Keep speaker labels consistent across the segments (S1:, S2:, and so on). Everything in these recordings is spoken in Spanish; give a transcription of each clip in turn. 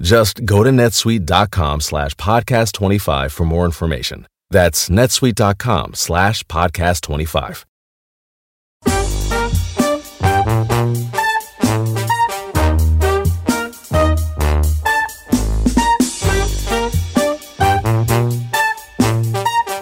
S1: Just go to netsuite.com slash podcast25 for more information. That's netsuite.com slash podcast25.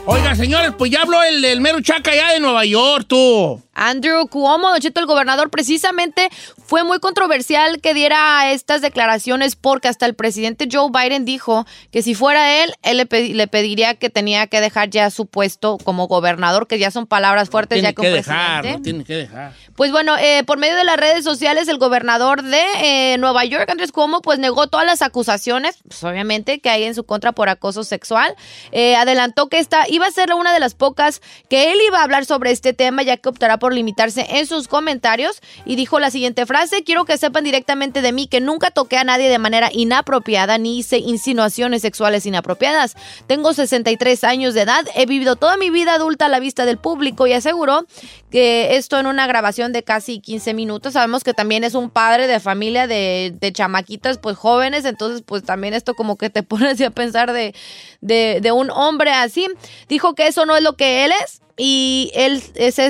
S2: Oiga, señores, pues ya habló el, el mero chaca ya de Nueva York, tú.
S3: Andrew Cuomo, Don Cheto, el gobernador, precisamente fue muy controversial que diera estas declaraciones porque hasta el presidente Joe Biden dijo que si fuera él, él le, pedi- le pediría que tenía que dejar ya su puesto como gobernador, que ya son palabras fuertes
S2: Tiene
S3: ya
S2: que dejar,
S3: presidente.
S2: lo tiene que dejar.
S3: Pues bueno, eh, por medio de las redes sociales, el gobernador de eh, Nueva York, Andrés Cuomo, pues negó todas las acusaciones, pues obviamente, que hay en su contra por acoso sexual. Eh, adelantó que esta iba a ser una de las pocas que él iba a hablar sobre este tema, ya que optará por limitarse en sus comentarios. Y dijo la siguiente frase, quiero que sepan directamente de mí que nunca toqué a nadie de manera inapropiada ni hice insinuaciones sexuales inapropiadas. Tengo 63 años de edad, he vivido toda mi vida adulta a la vista del público y aseguró que esto en una grabación de casi 15 minutos. Sabemos que también es un padre de familia de, chamaquitas pues jóvenes, entonces pues también esto como que te pone así a pensar de, de un hombre así. Dijo que eso no es lo que él es y él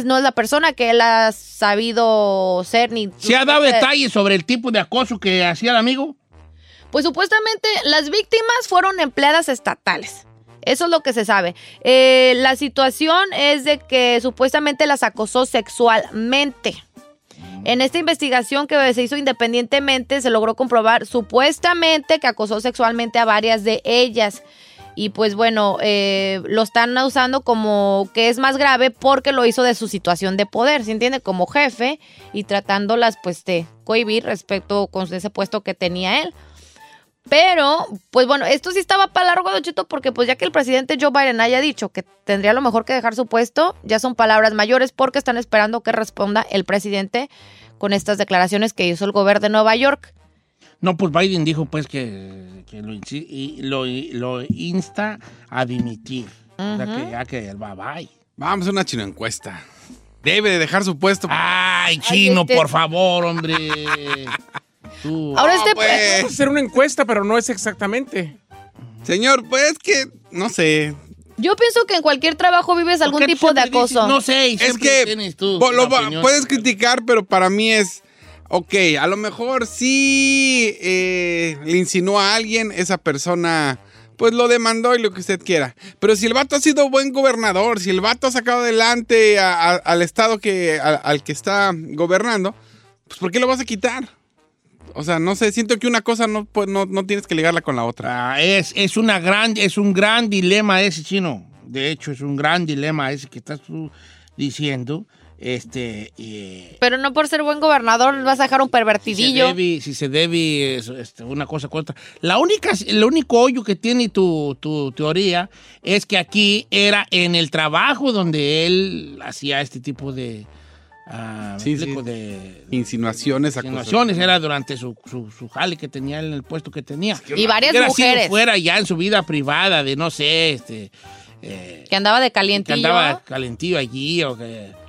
S3: no es la persona que él ha sabido ser ni...
S2: ¿Se ha dado detalles sobre el tipo de acoso que hacía el amigo?
S3: Pues supuestamente las víctimas fueron empleadas estatales. Eso es lo que se sabe. Eh, la situación es de que supuestamente las acosó sexualmente. En esta investigación que se hizo independientemente se logró comprobar supuestamente que acosó sexualmente a varias de ellas. Y pues bueno, eh, lo están usando como que es más grave porque lo hizo de su situación de poder, ¿se entiende? Como jefe y tratándolas pues de cohibir respecto con ese puesto que tenía él. Pero, pues bueno, esto sí estaba para largo, Don Cheto, porque pues ya que el presidente Joe Biden haya dicho que tendría lo mejor que dejar su puesto, ya son palabras mayores porque están esperando que responda el presidente con estas declaraciones que hizo el gobierno de Nueva York.
S2: No, pues Biden dijo pues que, que lo, insi- y lo, lo insta a dimitir. O sea que ya que el bye bye.
S4: Vamos a una chino encuesta. Debe de dejar su puesto.
S2: Ay, chino,
S3: este-
S2: por favor, hombre. Tú.
S3: Ahora
S4: No,
S3: este...
S4: pues.
S5: Vamos a hacer una encuesta, pero no es exactamente.
S4: Señor, pues que, no sé.
S3: Yo pienso que en cualquier trabajo vives algún
S2: ¿Por qué
S3: tipo de
S2: dices,
S3: acoso.
S2: no sé, y
S4: Es que
S2: tienes tú
S4: lo va- puedes criticar, pero para mí es, ok, a lo mejor sí eh, le insinuó a alguien, esa persona pues lo demandó y lo que usted quiera. Pero si el vato ha sido buen gobernador, si el vato ha sacado adelante al estado que, a- al que está gobernando, pues ¿por qué lo vas a quitar? O sea, no sé, siento que una cosa no, no, no tienes que ligarla con la otra.
S2: Ah, es, es, una gran, es un gran dilema ese chino. De hecho, es un gran dilema ese que estás diciendo. Este, eh,
S3: Pero no por ser buen gobernador vas a dejar un
S2: si se
S3: pervertidillo.
S2: debe, si se debe eso, este, una cosa contra. La única, el único hoyo que tiene tu, tu teoría es que aquí era en el trabajo donde él hacía este tipo de. ah, ¿me
S4: Sí, sí.
S2: explico? de
S4: Insinuaciones,
S2: insinuaciones era durante su, su, su jale que tenía en el puesto que tenía.
S3: Y varias
S2: Hubiera sido
S3: mujeres.
S2: fuera ya en su vida privada de no sé, este. eh,
S3: Que andaba de
S2: que
S3: calientillo.
S2: andaba calentillo allí o que.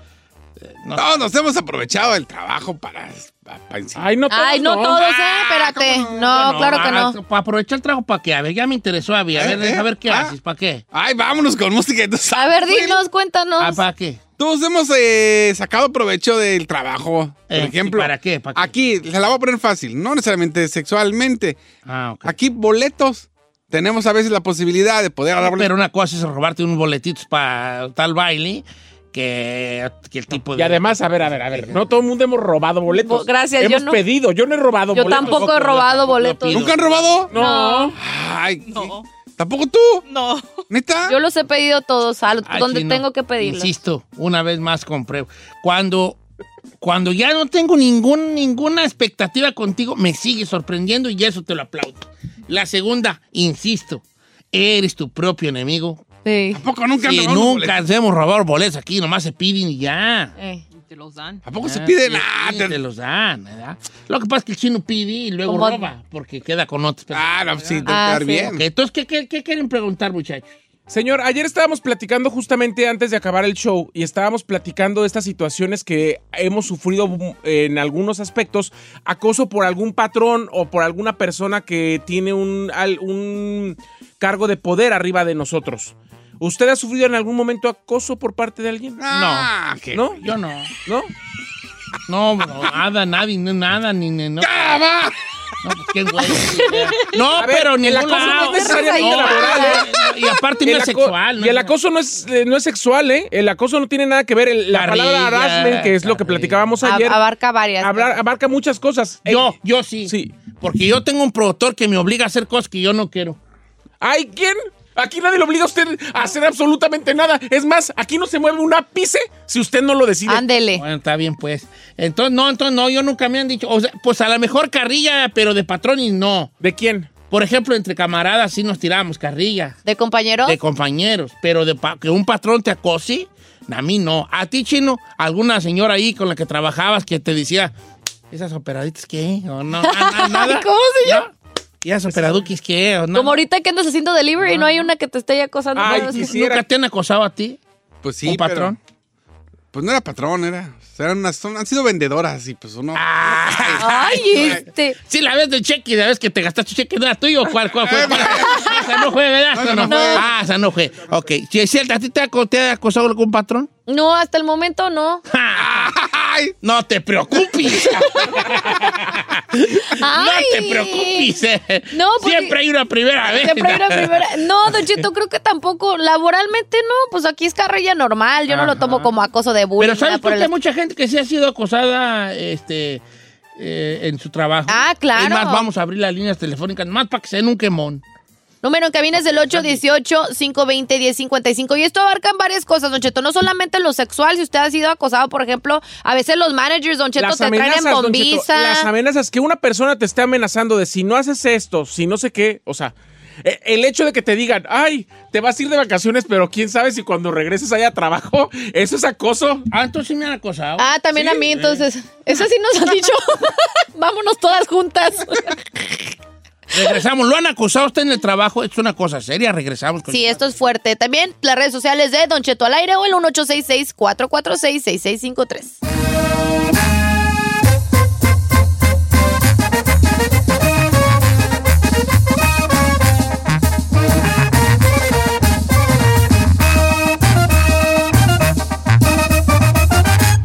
S2: No.
S4: No, nos hemos aprovechado del trabajo para, para.
S5: Ay, no todos.
S3: Ay, no todos, ¿eh? Espérate. No, claro que
S2: ah,
S3: no.
S2: Para aprovechar el trabajo, ¿para qué? A ver, ya me interesó, a ver, a
S4: ¿Eh?
S2: ver,
S4: ¿Eh?
S2: ver qué
S4: Ah.
S2: haces, ¿para qué?
S4: Ay, vámonos con música. Entonces,
S3: A ver, dinos, cuéntanos.
S2: Ah, ¿para qué?
S4: Todos hemos eh, sacado provecho del trabajo. Por
S2: Eh,
S4: ejemplo,
S2: ¿para qué? ¿Para qué?
S4: aquí, se la voy a poner fácil, no necesariamente sexualmente.
S2: Ah, ok.
S4: Aquí, boletos. Tenemos a veces la posibilidad de poder.
S2: Pero una cosa es robarte unos boletitos para tal baile que, que el tipo de...
S5: Y además, a ver, a ver, a ver. No todo el mundo hemos robado boletos.
S3: Bo- gracias, yo
S5: Hemos
S3: no.
S5: pedido. Yo no he robado
S3: Yo
S5: boletos.
S3: tampoco he robado boletos.
S4: ¿Nunca han robado?
S5: No.
S4: Ay, ¿tampoco tú?
S6: No.
S4: ¿Neta?
S3: Yo los he pedido todos, al
S2: Ay,
S3: donde
S2: chino,
S3: tengo que pedirlos.
S2: Insisto, una vez más compré. Cuando, cuando ya no tengo ningún, ninguna expectativa contigo, me sigue sorprendiendo y eso te lo aplaudo. La segunda, insisto, eres tu propio enemigo.
S3: Sí.
S4: ¿Tampoco nunca han
S2: Si
S4: robado unos
S2: nunca
S4: boletos?
S2: hemos robado boletos aquí, nomás se piden y ya.
S3: Eh.
S6: Te los dan.
S4: ¿A poco se
S2: Ah,
S4: pide
S2: sí,
S4: nada?
S2: sí, te los dan, ¿verdad? Lo que pasa es que el chino pide y luego roba, porque queda con otros.
S4: Ah, no, sí,
S3: Ah,
S4: estar
S3: sí.
S4: bien.
S2: Entonces, ¿qué, qué, qué quieren preguntar, muchachos?
S5: Señor, ayer estábamos platicando justamente antes de acabar el show y estábamos platicando de estas situaciones que hemos sufrido mm, en algunos aspectos, acoso por algún patrón o por alguna persona que tiene un, un cargo de poder arriba de nosotros. ¿Usted ha sufrido en algún momento acoso por parte de alguien?
S4: Ah, ¿qué?
S5: ¿No?
S2: Yo no.
S5: ¿No?
S2: No, no, nada, nadie, no, nada, ni, no.
S4: ¡Ya va!
S2: No, pues qué güey. No,
S5: ver,
S2: pero ni
S5: el acoso no es necesariamente laboral,
S2: Y aparte no
S5: El
S2: es sexual. ¿no?
S5: y el acoso no es, eh, no es sexual, ¿eh? El acoso no tiene nada que ver. El- la
S2: Carrilla,
S5: palabra harassment, que es lo que platicábamos ayer,
S3: abarca varias.
S5: habla- abarca muchas cosas.
S2: Yo,
S5: Eh,
S2: yo sí.
S5: Sí.
S2: Porque yo tengo un productor que me obliga a hacer cosas que yo no quiero.
S5: ¿Ay, quién? Aquí nadie le obliga a usted a hacer absolutamente nada. Es más, aquí no se mueve un ápice si usted no lo decide.
S3: Ándele.
S2: Bueno, está bien, pues. Entonces, no, entonces no, yo nunca me han dicho. O sea, pues a lo mejor carrilla, pero de patrón y no.
S5: ¿De quién?
S2: Por ejemplo, entre camaradas sí nos tiramos carrilla.
S3: ¿De compañero?
S2: De compañeros. Pero de pa- que un patrón te acose, a mí no. A ti, chino, alguna señora ahí con la que trabajabas que te decía, ¿esas operaditas qué? ¿O no? Na- na- nada.
S3: ¿Cómo se llama?
S2: ¿No? ¿Y esas operaduquis qué? ¿O no?
S3: Como ahorita que andas haciendo delivery y no hay una que te esté acosando.
S5: Ay, quisiera-
S2: ¿Nunca te han acosado a ti?
S4: Pues sí,
S2: ¿Un patrón?
S4: pero- pues no era patrón, era. o sea, eran unas, son- han sido vendedoras y pues uno.
S3: Ay, este.
S2: Sí, la vez del cheque, la vez que te gastaste cheque, ¿no era tuyo o cuál, cuál fue? esa no fue, ¿verdad?
S4: No,
S2: Esa
S4: no
S2: no
S4: fue.
S2: Ah, esa no fue. Ok. Si es cierto, ¿a ti te ha, te ha acosado algún patrón?
S3: No, hasta el momento no.
S4: ¡Ay!
S2: No te preocupes. no
S3: Ay.
S2: te preocupes. eh.
S3: No, porque-
S2: Siempre hay una primera vez.
S3: Siempre hay una primera. No, Don Cheto, creo que tampoco. Laboralmente no, pues aquí es carrilla normal. Yo no lo tomo como acoso de bullying.
S2: Pero ¿sabes
S3: por
S2: que
S3: el-
S2: hay mucha gente que sí ha sido acosada este, eh, en su trabajo?
S3: Ah, claro.
S2: Es más, vamos a abrir las líneas telefónicas, más para que se den un quemón.
S3: Número en cabina es el 818-520-1055. Y esto abarca varias cosas, Don Cheto. No solamente en lo sexual, si usted ha sido acosado, por ejemplo, a veces los managers, Don Cheto, te traen en bombiza.
S5: las amenazas que una persona te esté amenazando de si no haces esto, si no sé qué, o sea, e- el hecho de que te digan, ay, te vas a ir de vacaciones, pero quién sabe si cuando regreses haya trabajo, eso es acoso.
S2: Ah, entonces sí me han acosado.
S3: Ah, también a mí, entonces. Eso sí nos han dicho. Vámonos todas juntas.
S2: Regresamos. ¿Lo han acosado a usted en el trabajo? Es una cosa seria. Regresamos. con-
S3: Sí, esto es fuerte. También las redes sociales de Don Cheto al aire o el 1866-446-6653.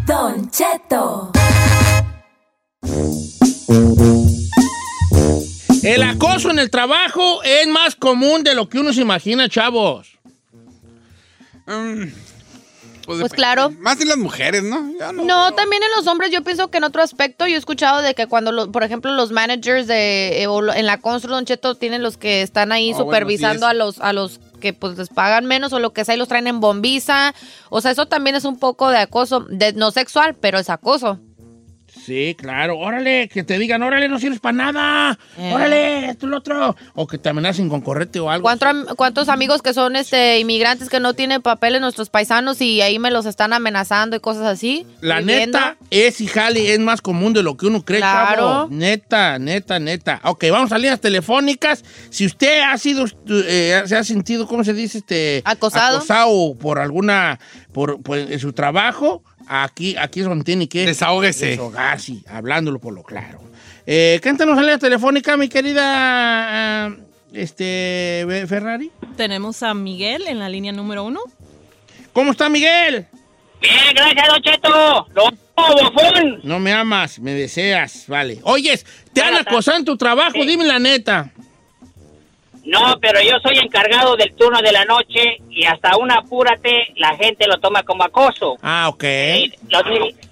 S7: Don Cheto.
S2: El acoso en el trabajo es más común de lo que uno se imagina, chavos.
S4: Mm,
S3: Pues
S4: depende.
S3: claro.
S4: Más en las mujeres, ¿no? Ya no.
S3: No, también en los hombres yo pienso que en otro aspecto yo he escuchado de que cuando, lo- por ejemplo, los managers de eh, o lo- en la constru, Don Cheto, tienen los que están ahí
S4: Ah, bueno,
S3: supervisando
S4: sí,
S3: a los a los que pues les pagan menos o lo que sea y los traen en bombiza. O sea, eso también es un poco de acoso, de, no sexual, pero es acoso.
S2: Sí, claro. Órale, que te digan, órale, no sirves para nada.
S3: Eh.
S2: Órale, esto lo otro. O que te amenacen con correte o algo.
S3: ¿Cuánto am- ¿Cuántos amigos que son este inmigrantes que no tienen papeles nuestros paisanos y ahí me los están amenazando y cosas así?
S2: La neta es y jale, es más común de lo que uno cree,
S3: Claro.
S2: chavo. Neta, neta, neta. Ok, vamos a líneas telefónicas. Si usted ha sido, eh, se ha sentido, ¿cómo se dice? Este,
S3: Acosado.
S2: Acosado por alguna, por, por- en su trabajo, Aquí, aquí es donde tiene que
S4: Desahógese.
S2: desahogar, sí, hablándolo por lo claro. Eh, cántanos en la telefónica, mi querida ah, este, Ferrari.
S6: Tenemos a Miguel en la línea número uno.
S2: ¿Cómo está Miguel?
S7: Bien, gracias, Don Cheto. Lo amo, bofón.
S2: No me amas, me deseas, vale. Oyes, te han acosado en tu trabajo,
S7: Sí.
S2: dime la neta.
S7: No, pero yo soy encargado del turno de la noche y hasta un apúrate, la gente lo toma como acoso.
S2: Ah, ok.
S7: Los,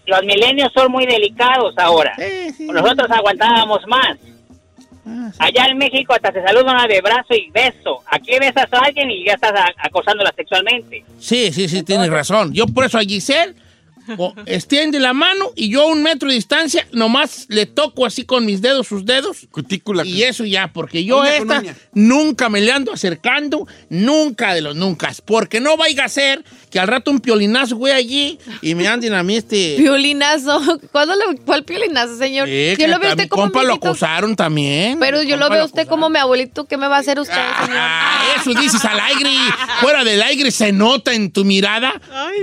S7: los milenios son muy delicados ahora.
S2: Sí, sí.
S7: Nosotros aguantábamos más.
S2: Ah, sí.
S7: Allá en México hasta se saludan de brazo y beso. Aquí besas a alguien y ya estás acosándola sexualmente.
S2: Sí, sí, sí, tienes razón. Yo por eso a Giselle o, extiende la mano y yo a un metro de distancia nomás le toco así con mis dedos sus dedos
S4: Cutícula.
S2: y eso ya, porque yo
S4: Uña
S2: esta nunca me le ando acercando, nunca de los nunca, porque no vaya a ser que al rato un piolinazo güey allí y me anden a mí este...
S3: Piolinazo. ¿Cuándo le, ¿Cuál piolinazo, señor?
S2: Eh,
S3: yo lo veo a
S2: a mi
S3: usted como
S2: compa
S3: mi
S2: lo acosaron también.
S3: Pero yo lo veo a usted como mi abuelito. ¿Qué me va a hacer usted, señor?
S2: Ah, eso dices al aire. Fuera del aire se nota en tu mirada.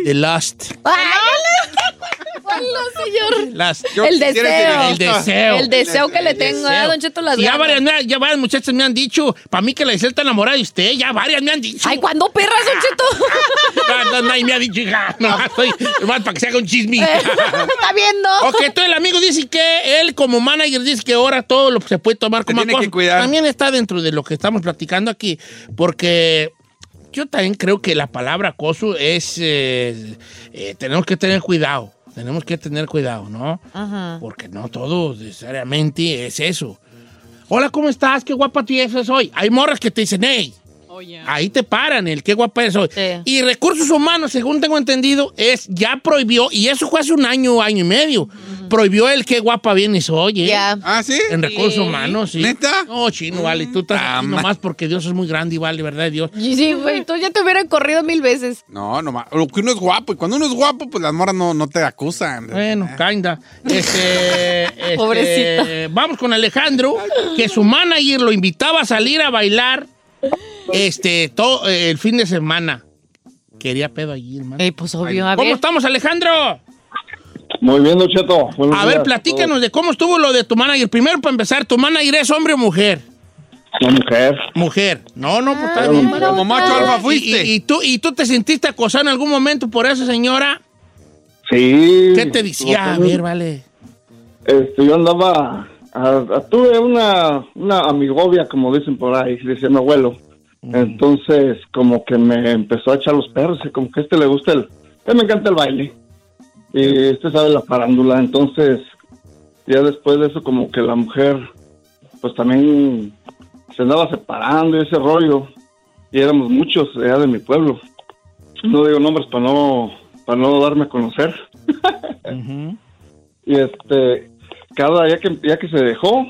S2: The lust.
S3: Ay, señor.
S4: Yo
S3: el deseo.
S2: El deseo.
S3: El deseo que le tengo, ¿eh, Don Cheto? Las
S2: Sí, ya, varias, ya varias muchachas me han dicho, para mí que la Giselle está enamorada de usted, ya varias me han dicho.
S3: Ay, ¿cuándo perras, Don Cheto?
S2: No, no, nadie me ha dicho, hija. No, estoy, nomás para que se haga un chisme.
S3: ¿Está viendo?
S2: ok, entonces el amigo dice que él como manager dice que ahora todo lo se puede tomar como
S4: tiene que cuidar.
S2: También está dentro de lo que estamos platicando aquí, porque yo también creo que la palabra acoso es, eh, eh, tenemos que tener cuidado, tenemos que tener cuidado, ¿no?
S3: Ajá.
S2: Porque no todo necesariamente es eso. Hola, ¿cómo estás? Qué guapa tú eres hoy. Hay morras que te dicen, hey, Ahí te paran el qué guapa eres hoy.
S3: Sí.
S2: Y recursos humanos, según tengo entendido, es ya prohibió, y eso fue hace un año, año y medio, prohibió el qué guapa vienes hoy, ¿eh?
S3: Ya.
S4: ¿Ah, sí?
S2: En recursos humanos, sí.
S4: ¿Neta?
S2: No, chino, vale. Tú estás
S4: Ah,
S2: aquí nomás porque Dios es muy grande y vale, ¿verdad, Dios?
S3: Y Sí, güey, tú ya te hubieran corrido mil veces.
S4: No, no, lo que uno es guapo. Y cuando uno es guapo, pues las moras no, no te acusan.
S2: Bueno, kinda. Este, este,
S3: Pobrecito.
S2: Vamos con Alejandro, que su manager lo invitaba a salir a bailar este, todo el fin de semana. Quería pedo allí, hermano.
S3: Eh, pues obvio, a
S2: ¿Cómo
S3: ver.
S2: estamos, Alejandro?
S8: Muy bien, Cheto. Buenos
S2: A ver, platícanos de cómo estuvo lo de tu manager. Primero, para empezar, ¿tu manager es hombre o mujer?
S8: Una mujer.
S2: Mujer. No, no, pues
S3: Ah,
S2: bien.
S3: mira,
S4: Como macho alfa
S2: ¿Y,
S4: fuiste.
S2: y- y tú, ¿Y tú te sentiste acosado en algún momento por esa señora?
S8: Sí.
S2: ¿Qué te decía? A ver, vale.
S8: Este, yo andaba. A- a- tuve una, una amigovia, como dicen por ahí, decía mi abuelo. Entonces, como que me empezó a echar los perros, y como que a este le gusta el. A me encanta el baile. Y este sabe la farándula. Entonces, ya después de eso, como que la mujer, pues también se andaba separando y ese rollo. Y éramos muchos allá de mi pueblo. No digo nombres para no, para no darme a conocer. Y este, cada día que, ya que se dejó,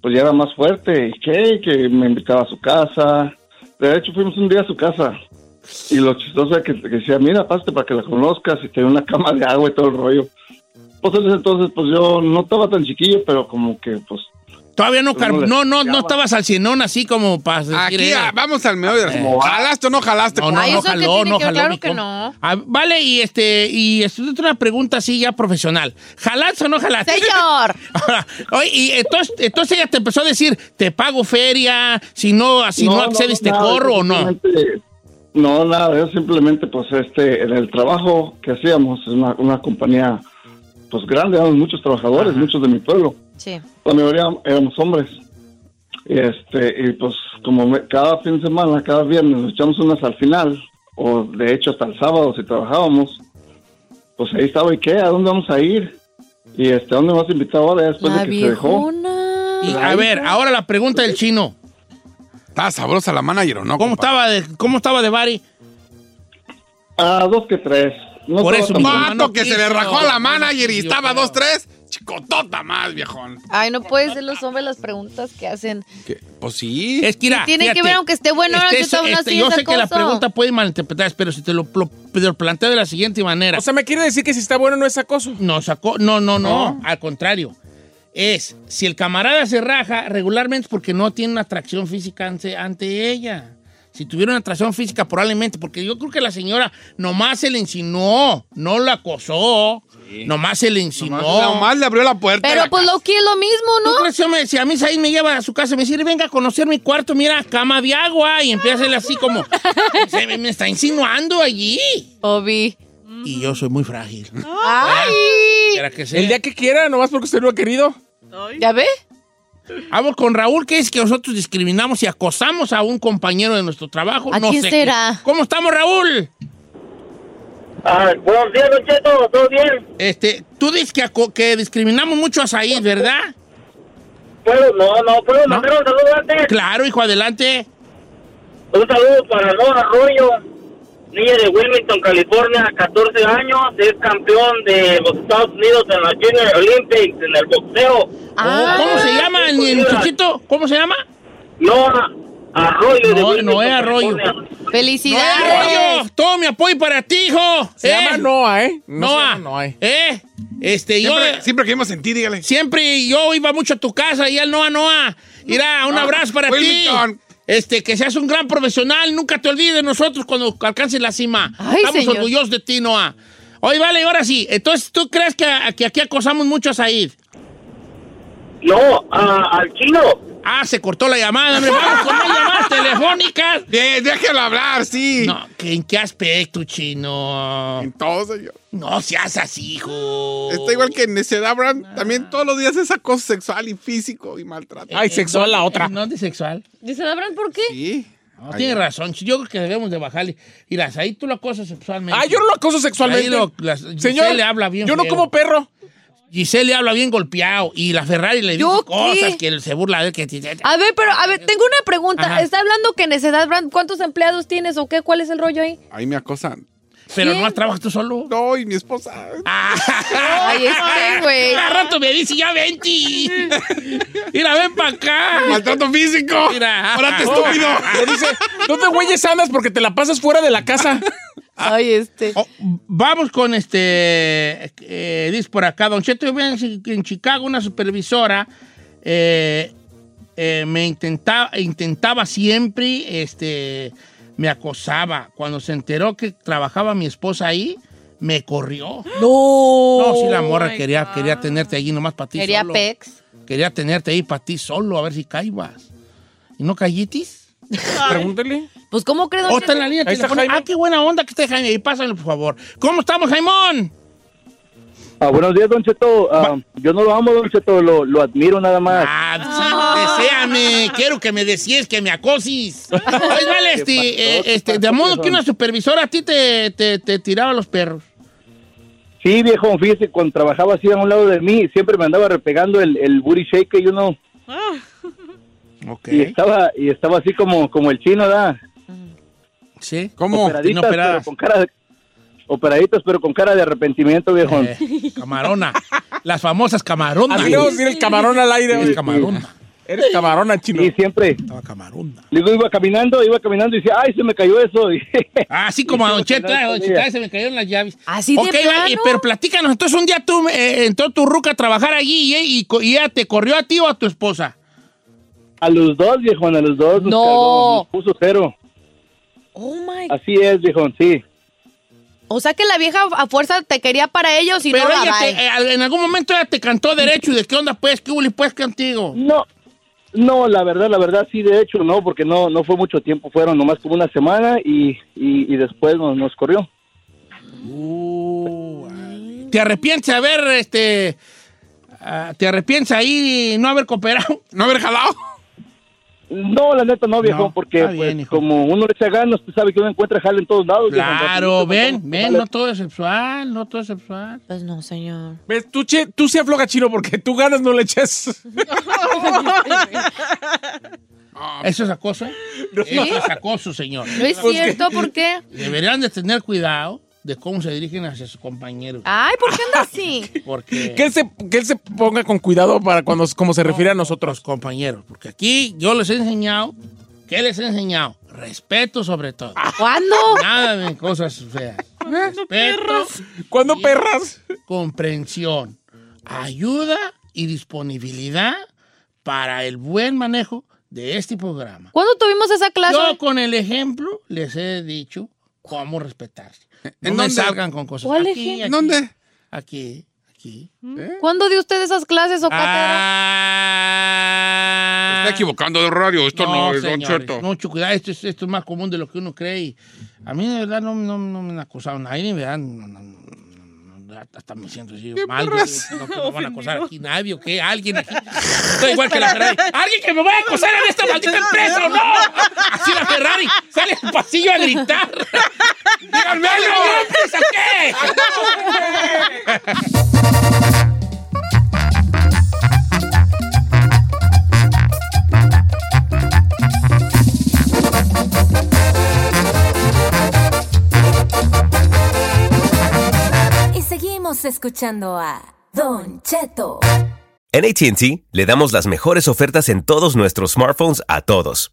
S8: pues ya era más fuerte. Que, que me invitaba a su casa. De hecho, fuimos un día a su casa. Y lo chistoso es que, que decía, mira, pásate para que la conozcas. Y tenía una cama de agua y todo el rollo. Pues entonces, pues yo no estaba tan chiquillo, pero como que, pues,
S2: Todavía no,
S8: Pues
S2: car-
S8: no
S2: no, no, no
S8: picaba.
S2: estabas al cienón así como para decir.
S4: Aquí
S2: eh,
S4: ah, vamos al meollo. del asunto. ¿Jalaste o no jalaste?
S2: No, no,
S3: Ay,
S2: no
S3: ¿eso qué
S2: jaló, no jaló.
S3: Claro que no.
S2: Ah, vale, y este, y esto es una pregunta así ya profesional. ¿Jalaste o no jalaste?
S3: Señor.
S2: Ahora, y entonces, entonces ella te empezó a decir, te pago feria, si no, si no, accedes te
S8: nada,
S2: corro o no.
S8: simplemente- No, nada, yo simplemente, pues, este, en el trabajo que hacíamos, es una, una compañía, pues, grande, éramos muchos trabajadores, muchos de mi pueblo.
S3: Sí.
S8: La mayoría éramos hombres. Y este, y pues, como me- cada fin de semana, cada viernes, nos echamos unas al final, o de hecho hasta el sábado si trabajábamos, pues ahí estaba, ¿y qué? ¿A dónde vamos a ir? Y este, ¿a dónde vas a invitar ahora después
S3: La
S8: de que se dejó?
S2: Y, a ver, ahora la pregunta del chino.
S4: ¿Estaba sabrosa la manager o no?
S2: ¿Cómo
S4: compa?
S2: estaba de, cómo estaba de Bari?
S8: Ah, dos que tres. No
S2: Por eso, mi hermano
S4: que se le rajó a la manager y estaba
S2: pero-
S4: 2-3. Chicotota más, viejón.
S3: Ay, no puede ser los hombres las preguntas que hacen.
S4: ¿Qué? Pues sí.
S2: Es que, mira,
S3: tiene que
S2: fíjate,
S3: ver, aunque esté bueno,
S2: este
S3: yo
S2: es-
S3: estaba aún
S2: este,
S3: así
S2: yo
S3: es
S2: sé que la pregunta puede malinterpretarse, pero si te lo, lo- te lo planteo de la siguiente manera.
S5: O sea, ¿me quiere decir que si está bueno no es acoso?
S2: No, sacó, no, no, no, al contrario. Es, si el camarada se raja, regularmente es porque no tiene una atracción física ante, ante ella. Si tuviera una atracción física, probablemente, porque yo creo que la señora nomás se le insinuó, no la acosó, nomás se le insinuó.
S4: Nomás le abrió la puerta.
S3: Pero
S4: la
S3: pues
S4: casa.
S3: lo que es lo mismo,
S2: ¿Tú
S3: ¿no?
S2: crees que me- si a mí Said me lleva a su casa y me dice, venga a conocer mi cuarto, mira, cama de agua, y empieza a hacerle así como, se me, me está insinuando allí.
S3: Obi.
S2: Y yo soy muy frágil.
S3: ¡Ay!
S2: Quiera que sea.
S5: El día que quiera, nomás porque usted no ha querido.
S3: ¿Ya ve?
S2: Vamos con Raúl, que es que nosotros discriminamos y acosamos a un compañero de nuestro trabajo.
S3: ¿A
S2: no
S3: quién
S2: sé
S3: será?
S2: qué. ¿Cómo estamos, Raúl?
S7: Ah, buenos días, Don Cheto, ¿todo bien?
S2: Este, tú dices que, discriminamos mucho a Said, ¿verdad?
S7: ¿Puedo? No, no, ¿puedo
S2: ¿No?
S7: mandar un saludo antes?
S2: Claro, hijo, adelante.
S7: Un saludo para Nora Arroyo, niña de Wilmington, California, 14 años, es campeón de los Estados Unidos en la Junior Olympics, en el boxeo.
S3: Ah.
S2: ¿Cómo se llama el, el muchachito? ¿Cómo se llama?
S7: Noah Arroyo de
S2: No,
S7: Wilmington,
S2: Noé Arroyo.
S7: California.
S3: ¡Felicidades!
S2: Arroyo, todo mi apoyo para ti, hijo.
S5: Se
S2: ¿Eh?
S5: llama Noah, ¿eh? No
S2: Noah.
S5: Noah.
S2: ¿Eh? Este, yo
S4: Siempre, siempre creímos en ti, dígale.
S2: siempre yo iba mucho a tu casa y el Noah Noah. Mira, un
S4: Ah,
S2: abrazo para ti. Este, que seas un gran profesional. Nunca te olvides de nosotros cuando alcances la cima.
S3: Ay,
S2: Estamos
S3: señor.
S2: orgullosos de ti, Noah. Oye, vale, ahora sí. Entonces, ¿tú crees que, que aquí acosamos mucho a Said?
S7: No, ah, al chino.
S2: Ah, se cortó la llamada. hombre. Vamos con más llamadas telefónicas.
S4: De- déjalo hablar, sí.
S2: No, ¿que ¿en qué aspecto, chino?
S4: En todo, señor.
S2: No seas así, hijo.
S4: Está igual que Necedad Brand. También todos los días es acoso sexual y físico y maltrato.
S5: Ay, sexual la otra.
S2: No, de sexual.
S3: Dice Abraham, ¿por qué?
S4: Sí.
S2: No, tiene razón. Yo creo que debemos de bajarle. Mira, ahí tú lo acosas sexualmente.
S5: Ah, yo no lo acoso sexualmente.
S2: Ahí lo- las-
S5: Señor,
S2: le habla bien
S5: yo no
S2: feo.
S5: como perro.
S2: Giselle le habla bien golpeado y la Ferrari le dice
S3: ¿Yo
S2: cosas
S3: qué?
S2: que él se burla de él. Que...
S3: A ver, pero, a ver, tengo una pregunta.
S2: Ajá.
S3: Está hablando que Necedad Brand, ¿cuántos empleados tienes o qué? ¿Cuál es el rollo ahí?
S4: Ahí me acosan.
S2: Pero
S3: ¿Quién?
S2: no trabajas tú solo.
S4: No, y mi esposa.
S2: Ah.
S3: Ay, este, güey.
S2: Cada rato me dice, ya vente. Mira, ven para acá.
S4: Maltrato físico.
S2: Mira.
S4: Órate, estúpido.
S5: Le dice, no te güeyes andas porque te la pasas fuera de la casa.
S3: Ay, este.
S2: Oh, vamos con este. Eh, dice por acá, Don Cheto, yo vi en, en Chicago una supervisora. eh, eh, me intentaba, intentaba siempre, este, me acosaba. Cuando se enteró que trabajaba mi esposa ahí, me corrió.
S3: No.
S2: No, sí, la morra
S6: my
S2: quería,
S6: God.
S2: quería tenerte allí nomás para ti
S3: Quería
S2: solo.
S3: Pex.
S2: Quería tenerte ahí para ti solo, a ver si caibas. ¿Y no callitis?
S5: Pregúntele.
S3: Pues, ¿cómo crees?
S2: ¿O está en la línea
S5: Ahí está
S2: telefónica?
S5: Jaime.
S2: Ah, qué buena onda que esté Jaime ahí. Pásenlo, por favor. ¿Cómo estamos, Jaimón?
S9: Ah, buenos días, Don Cheto. Ah, yo no lo amo, Don Cheto, lo, lo admiro nada más.
S2: Ah, sí, deséame. Quiero que me decíes, que me acosis. Oye, vale, este, eh,
S9: ¿Qué
S2: este, de modo que una supervisora a ti te, te, te tiraba los perros.
S9: Sí, viejo, fíjese, cuando trabajaba así a un lado de mí, siempre me andaba repegando el, el booty shake y uno, Y estaba, y estaba así como, como el chino, ¿verdad?
S2: Sí.
S4: ¿Cómo?
S9: Operaditas, pero con cara de, operaditos, pero con cara de arrepentimiento, viejo.
S2: Eh, camarona. Las famosas camaronas.
S5: Así le vamos a decir el camarón al aire.
S2: Es
S5: güey.
S2: camarona.
S5: Eres camarona, chino.
S9: Y siempre,
S2: Estaba camarona.
S9: le digo, iba caminando, iba caminando y decía, ay, se me cayó eso. Y-
S2: Ah, Así como a Don
S9: Y
S2: Cheto,
S9: siempre
S2: a Don
S9: con
S2: Cheto,
S9: ella.
S2: ay, se me cayeron las llaves.
S3: ¿Así de
S2: Ok, vale,
S3: plano?
S2: pero platícanos. Entonces, un día tú eh, entró tu ruca a trabajar allí y, y, y ella te corrió a ti o a tu esposa.
S9: A los dos, viejo, a los dos. nos
S3: No.
S9: cargó, nos puso cero.
S3: Oh my.
S9: Así es, viejo, sí.
S3: O sea que la vieja a fuerza te quería para ellos y
S2: Pero
S3: no
S2: ella
S3: la
S2: te- eh, en algún momento ella te cantó derecho y de qué onda pues, qué hubo pues contigo.
S9: No, no, la verdad, la verdad sí, de hecho, no, porque no, no fue mucho tiempo, fueron nomás como una semana y, y, y después nos, nos corrió.
S2: Uh. ¿Te arrepientes haber, este, ah, te arrepientes ahí no haber cooperado?
S4: ¿No haber jalado?
S9: No, la neta no, viejo,
S2: No,
S9: porque
S2: bien,
S9: pues, como uno le echa ganas, tú sabes que uno encuentra jale en todos lados.
S2: Claro, ven,
S9: no,
S2: ven, no todo es sexual, no todo es sexual.
S3: Pues no, señor.
S5: ¿Ves? Tú, che, tú sí afloja, chino, porque tú ganas no le echas.
S2: Eso es acoso, ¿eh? Eso es acoso, señor.
S3: No es cierto, ¿por qué?
S2: Deberían de tener cuidado de cómo se dirigen hacia sus compañeros.
S3: Ay, ¿por qué anda así?
S2: Porque...
S5: Que él, se, que él se ponga con cuidado para cuando como se refiere a nosotros.
S2: Los compañeros, porque aquí yo les he enseñado, ¿qué les he enseñado? Respeto sobre todo.
S3: ¿Cuándo?
S2: Nada de cosas feas. Respeto,
S5: ¿Cuándo perras?
S2: comprensión, ayuda y disponibilidad para el buen manejo de este programa.
S3: ¿Cuándo tuvimos esa clase?
S2: Yo con el ejemplo les he dicho cómo respetarse. No
S4: ¿En
S2: me
S4: dónde?
S2: salgan con cosas.
S3: ¿Cuál
S2: Aquí,
S3: ejemplo?
S2: aquí,
S4: ¿Dónde?
S2: Aquí, aquí.
S3: ¿Cuándo dio usted esas clases o cátedra?
S2: Ah,
S4: Está equivocando de radio. Esto no, es Don
S2: señores,
S4: Cheto.
S2: Mucho cuidado, esto es, esto es más común de lo que uno cree. a mí, de verdad, no, no, no me han acosado nadie, ni me dan. no, no, no, no, hasta me siento así
S4: ¿Qué
S2: mal. No, que me van a acosar aquí nadie o qué, alguien aquí. Estoy igual que la Ferrari. ¿Alguien que me vaya a acosar en esta maldita empresa o no? Así la Ferrari sale al pasillo a gritar. Díganme algo, hombres, ¿a qué?
S10: Y seguimos escuchando a Don Cheto.
S11: En ATT le damos las mejores ofertas en todos nuestros smartphones a todos.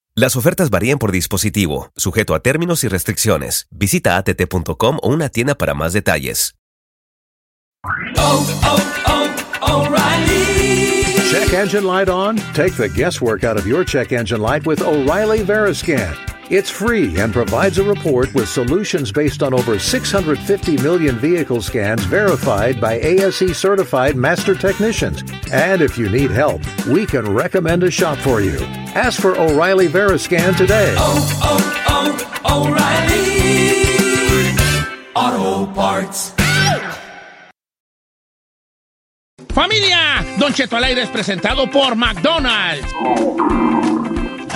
S11: Las ofertas varían por dispositivo, sujeto a términos y restricciones. Visita att.com o una tienda para más detalles.
S12: Check engine light on? Take the guesswork out of your check engine light with O'Reilly Veriscan. It's free and provides a report with solutions based on over 650 million vehicle scans verified by ASE certified master technicians. And if you need help, we can recommend a shop for you. Ask for O'Reilly Veriscan today. Oh, oh, oh, O'Reilly Auto Parts.
S2: Familia, Don Cheto al aire es presentado por McDonald's.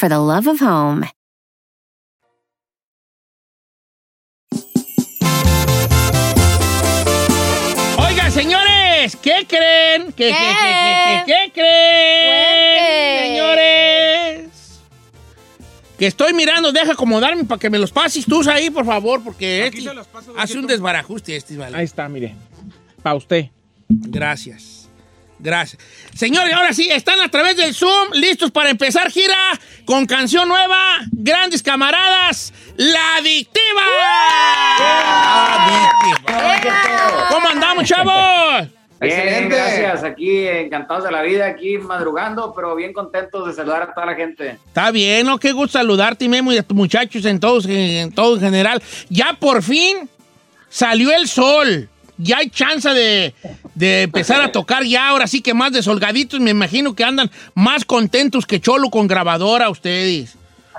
S13: for the love of home.
S2: Oigan, señores, ¿qué creen? ¿Qué,
S3: ¿Qué?
S2: qué, qué, qué, qué creen?
S3: Cuente.
S2: Señores. Que estoy mirando, deja acomodarme para que me los pases tú ahí, por favor, porque este hace un desbarajuste este, ¿vale?
S5: Ahí está, mire. Pa' usted.
S2: Gracias. Gracias. Señores, ahora sí, están a través del Zoom, listos para empezar gira con canción nueva, Grandes Camaradas, La Adictiva. Adictiva. ¿Cómo andamos, chavos?
S14: Bien, gracias. Aquí encantados de la vida, aquí madrugando, pero bien contentos de saludar a toda la gente.
S2: Está bien, ¿no? Qué gusto saludarte, Memo, y a tus muchachos en todos, en todo en general. Ya por fin salió el sol. Ya hay chance de, de empezar a tocar ya, ahora sí que más desolgaditos. Me imagino que andan más contentos que Cholo con grabadora ustedes.